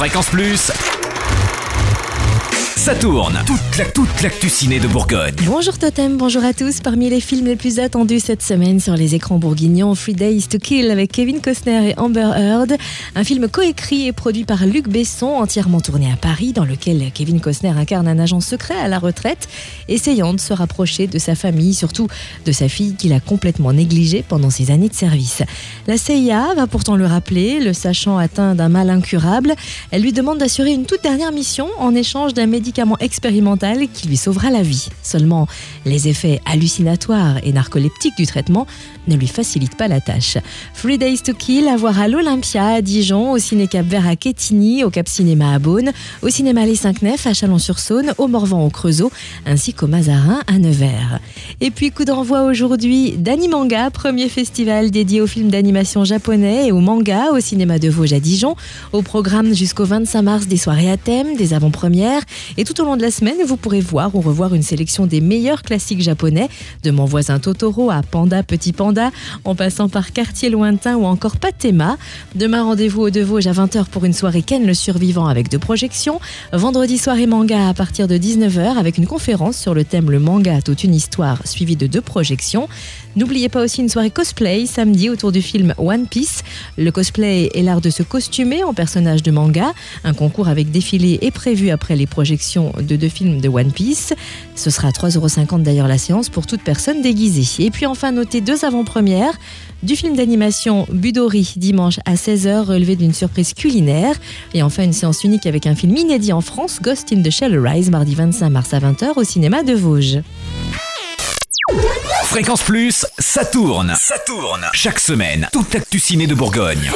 Fréquence Plus. Ça tourne. Toute la toute l'actu ciné de Bourgogne. Bonjour Totem, bonjour à tous. Parmi les films les plus attendus cette semaine sur les écrans bourguignons, Free Days to Kill avec Kevin Costner et Amber Heard, un film coécrit et produit par Luc Besson, entièrement tourné à Paris, dans lequel Kevin Costner incarne un agent secret à la retraite, essayant de se rapprocher de sa famille, surtout de sa fille qu'il a complètement négligée pendant ses années de service. La CIA va pourtant le rappeler, le sachant atteint d'un mal incurable, elle lui demande d'assurer une toute dernière mission en échange d'un médicament expérimental qui lui sauvera la vie. Seulement, les effets hallucinatoires et narcoleptiques du traitement ne lui facilitent pas la tâche. Three Days to Kill à voir à l'Olympia à Dijon, au Ciné Cap Vert à Quetigny, au Cap Cinéma à Beaune, au Cinéma Les Cinq Nefs à Chalon-sur-Saône, au Morvan au Creusot, ainsi qu'au Mazarin à Nevers. Et puis coup d'envoi aujourd'hui d'Animanga, premier festival dédié aux films d'animation japonais et au manga au cinéma de Vosges à Dijon. Au programme jusqu'au 25 mars des soirées à thème, des avant-premières et tout au long de la semaine, vous pourrez voir ou revoir une sélection des meilleurs classiques japonais, de Mon voisin Totoro à Panda Petit Panda, en passant par Quartier Lointain ou encore Patema. Demain, rendez-vous au De Vosges à 20h pour une soirée Ken le Survivant avec deux projections. Vendredi, soirée manga à partir de 19h avec une conférence sur le thème Le manga, toute une histoire, suivie de deux projections. N'oubliez pas aussi une soirée cosplay samedi autour du film One Piece. Le cosplay est l'art de se costumer en personnage de manga. Un concours avec défilé est prévu après les projections de deux films de One Piece. Ce sera 3,50€ d'ailleurs la séance pour toute personne déguisée. Et puis enfin, notez deux avant-premières du film d'animation Budori dimanche à 16h relevé d'une surprise culinaire et enfin une séance unique avec un film inédit en France Ghost in the Shell Rise mardi 25 mars à 20h au cinéma de Vosges. Fréquence Plus, ça tourne. Ça tourne. Chaque semaine, toute l'actu ciné de Bourgogne.